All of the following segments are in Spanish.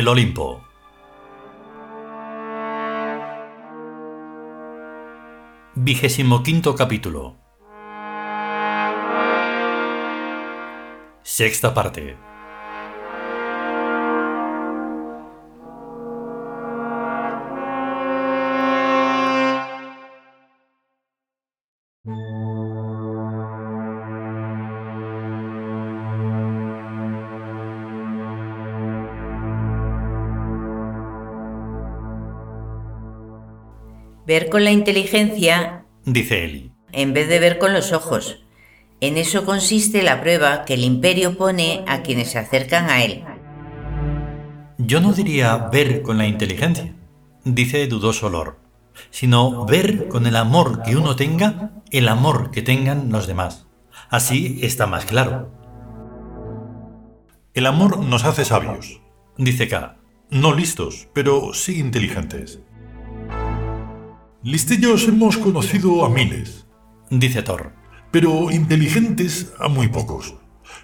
El Olimpo. Vigésimo quinto capítulo. Sexta parte. Ver con la inteligencia, dice Eli. en vez de ver con los ojos. En eso consiste la prueba que el imperio pone a quienes se acercan a él. Yo no diría ver con la inteligencia, dice dudoso Lord, sino ver con el amor que uno tenga, el amor que tengan los demás. Así está más claro. El amor nos hace sabios, dice K. No listos, pero sí inteligentes. Listillos hemos conocido a miles, dice Thor. pero inteligentes a muy pocos.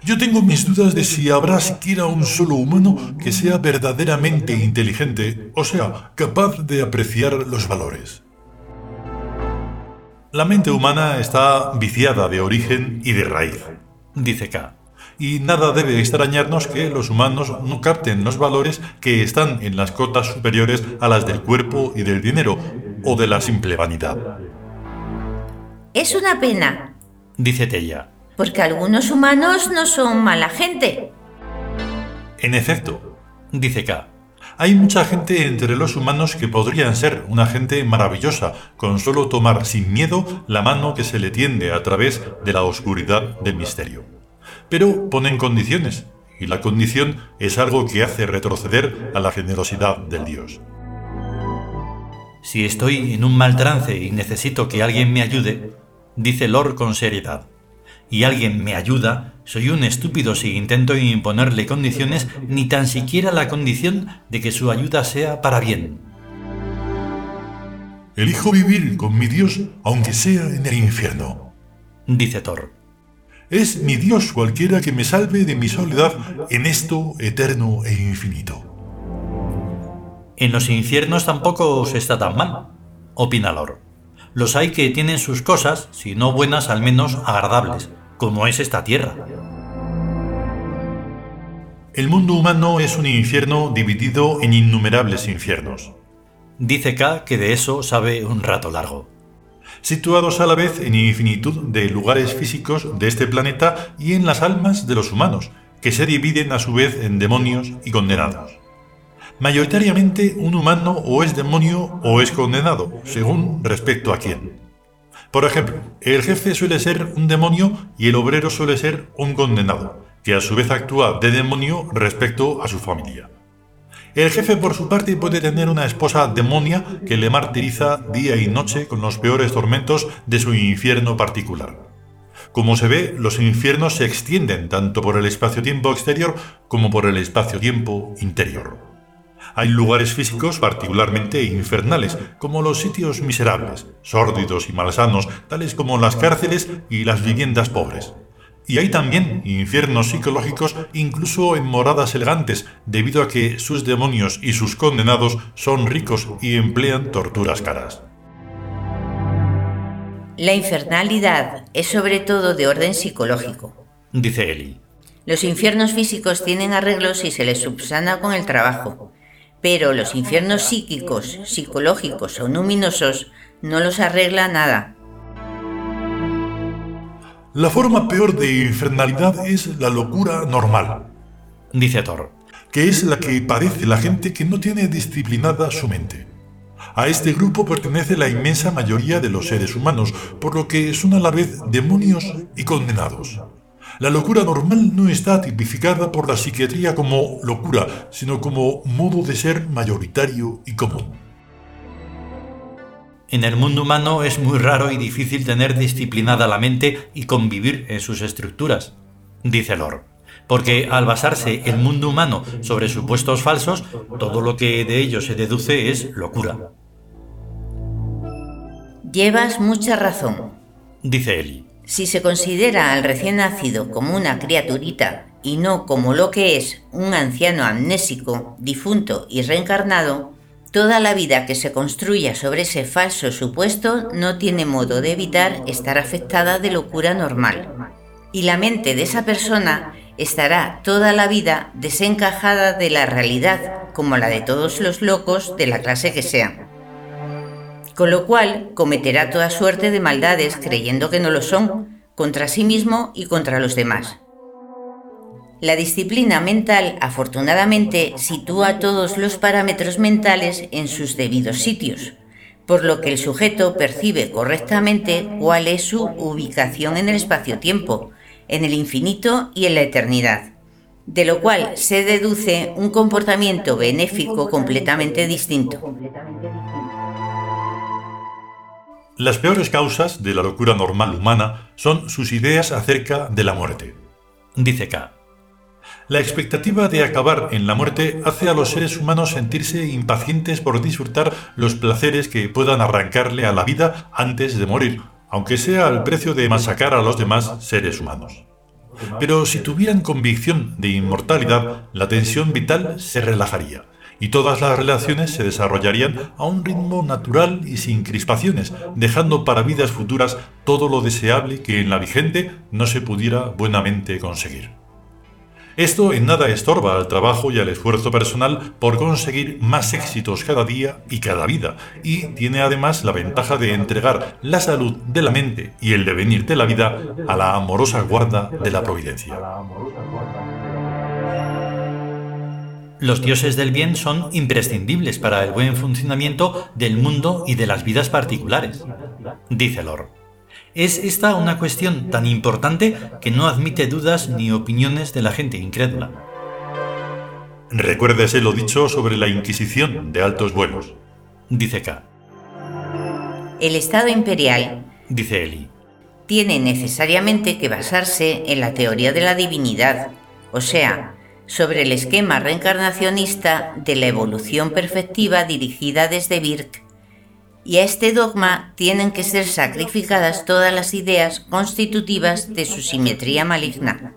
Yo tengo mis dudas de si habrá siquiera un solo humano que sea verdaderamente inteligente, o sea, capaz de apreciar los valores. La mente humana está viciada de origen y de raíz, dice K. y nada debe extrañarnos que los humanos no capten los valores que están en las cotas superiores a las del cuerpo y del dinero, o de la simple vanidad. Es una pena, dice Tella. porque algunos humanos no son mala gente. En efecto, Dice K. hay mucha gente entre los humanos que podrían ser una gente maravillosa con solo tomar sin miedo la mano que se le tiende a través de la oscuridad del misterio. Pero ponen condiciones, y la condición es algo que hace retroceder a la generosidad del Dios. Si estoy en un mal trance y necesito que alguien me ayude, dice Lord con seriedad, y alguien me ayuda, soy un estúpido si intento imponerle condiciones, ni tan siquiera la condición de que su ayuda sea para bien. Elijo vivir con mi Dios aunque sea en el infierno. Dice Thor. Es mi Dios cualquiera que me salve de mi soledad en esto eterno e infinito. En los infiernos tampoco se está tan mal, opina Lord. Los hay que tienen sus cosas, si no buenas, al menos agradables, como es esta tierra. El mundo humano es un infierno dividido en innumerables infiernos, Dice K que de eso sabe un rato largo. situados a la vez en infinitud de lugares físicos de este planeta y en las almas de los humanos, que se dividen a su vez en demonios y condenados. Mayoritariamente un humano o es demonio o es condenado, según respecto a quién. Por ejemplo, el jefe suele ser un demonio y el obrero suele ser un condenado, que a su vez actúa de demonio respecto a su familia. El jefe, por su parte, puede tener una esposa demonia que le martiriza día y noche con los peores tormentos de su infierno particular. Como se ve, los infiernos se extienden tanto por el espacio-tiempo exterior como por el espacio-tiempo interior. Hay lugares físicos particularmente infernales, como los sitios miserables, sórdidos y malsanos, tales como las cárceles y las viviendas pobres. Y hay también infiernos psicológicos incluso en moradas elegantes, debido a que sus demonios y sus condenados son ricos y emplean torturas caras. La infernalidad es sobre todo de orden psicológico. Dice Eli. Los infiernos físicos tienen arreglos y se les subsana con el trabajo, pero los infiernos psíquicos, psicológicos o luminosos no los arregla nada. La forma peor de infernalidad es la locura normal, Dice Thor. que es la que padece la gente que no tiene disciplinada su mente. A este grupo pertenece la inmensa mayoría de los seres humanos, por lo que son a la vez demonios y condenados. La locura normal no está tipificada por la psiquiatría como locura, sino como modo de ser mayoritario y común. En el mundo humano es muy raro y difícil tener disciplinada la mente y convivir en sus estructuras, dice Lord. Porque al basarse el mundo humano sobre supuestos falsos, todo lo que de ello se deduce es locura, Llevas mucha razón. dice Eli. Si se considera al recién nacido como una criaturita y no como lo que es un anciano amnésico, difunto y reencarnado, toda la vida que se construya sobre ese falso supuesto no tiene modo de evitar estar afectada de locura normal. Y la mente de esa persona estará toda la vida desencajada de la realidad, como la de todos los locos de la clase que sean. Con lo cual cometerá toda suerte de maldades creyendo que no lo son, contra sí mismo y contra los demás. La disciplina mental, afortunadamente, sitúa todos los parámetros mentales en sus debidos sitios, por lo que el sujeto percibe correctamente cuál es su ubicación en el espacio-tiempo, en el infinito y en la eternidad, de lo cual se deduce un comportamiento benéfico completamente distinto. Las peores causas de la locura normal humana son sus ideas acerca de la muerte. Dice K. La expectativa de acabar en la muerte hace a los seres humanos sentirse impacientes por disfrutar los placeres que puedan arrancarle a la vida antes de morir, aunque sea al precio de masacrar a los demás seres humanos. Pero si tuvieran convicción de inmortalidad, la tensión vital se relajaría y todas las relaciones se desarrollarían a un ritmo natural y sin crispaciones, dejando para vidas futuras todo lo deseable que en la vigente no se pudiera buenamente conseguir. Esto en nada estorba al trabajo y al esfuerzo personal por conseguir más éxitos cada día y cada vida, y tiene además la ventaja de entregar la salud de la mente y el devenir de la vida a la amorosa guarda de la providencia. Los dioses del bien son imprescindibles para el buen funcionamiento del mundo y de las vidas particulares, dice Lor. Es esta una cuestión tan importante que no admite dudas ni opiniones de la gente incrédula. Recuérdese lo dicho sobre la Inquisición de altos vuelos. Dice K. El Estado imperial, dice Eli, tiene necesariamente que basarse en la teoría de la divinidad, o sea, sobre el esquema reencarnacionista de la evolución perfectiva dirigida desde Birk y a este dogma tienen que ser sacrificadas todas las ideas constitutivas de su simetría maligna.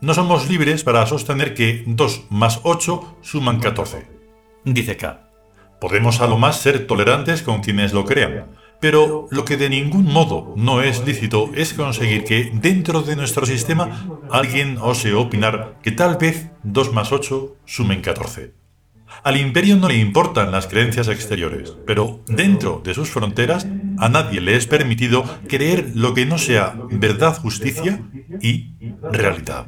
No somos libres para sostener que 2 más 8 suman 14. Dice K. Podemos a lo más ser tolerantes con quienes lo crean, pero lo que de ningún modo no es lícito es conseguir que dentro de nuestro sistema alguien ose opinar que tal vez 2 más 8 sumen 14. Al imperio no le importan las creencias exteriores, pero dentro de sus fronteras a nadie le es permitido creer lo que no sea verdad, justicia y realidad.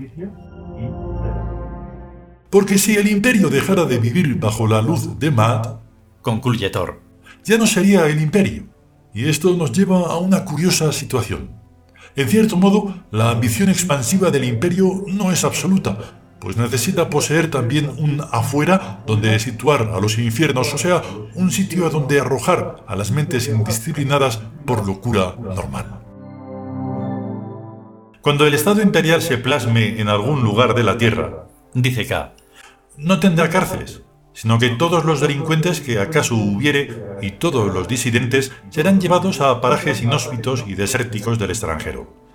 Porque si el imperio dejara de vivir bajo la luz de Maat, concluye Thor, ya no sería el imperio. Y esto nos lleva a una curiosa situación. En cierto modo, la ambición expansiva del imperio no es absoluta, pues necesita poseer también un afuera donde situar a los infiernos, o sea, un sitio a donde arrojar a las mentes indisciplinadas por locura normal. Cuando el Estado imperial se plasme en algún lugar de la Tierra, dice K, no tendrá cárceles, sino que todos los delincuentes que acaso hubiere y todos los disidentes serán llevados a parajes inhóspitos y desérticos del extranjero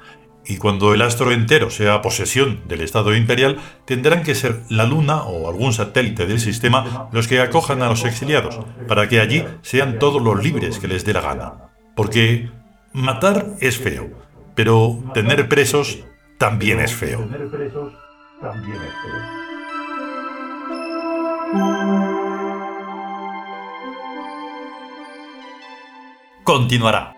y cuando el astro entero sea posesión del Estado imperial, tendrán que ser la Luna o algún satélite del sistema los que acojan a los exiliados, para que allí sean todos los libres que les dé la gana. Porque matar es feo, pero tener presos también es feo. Continuará.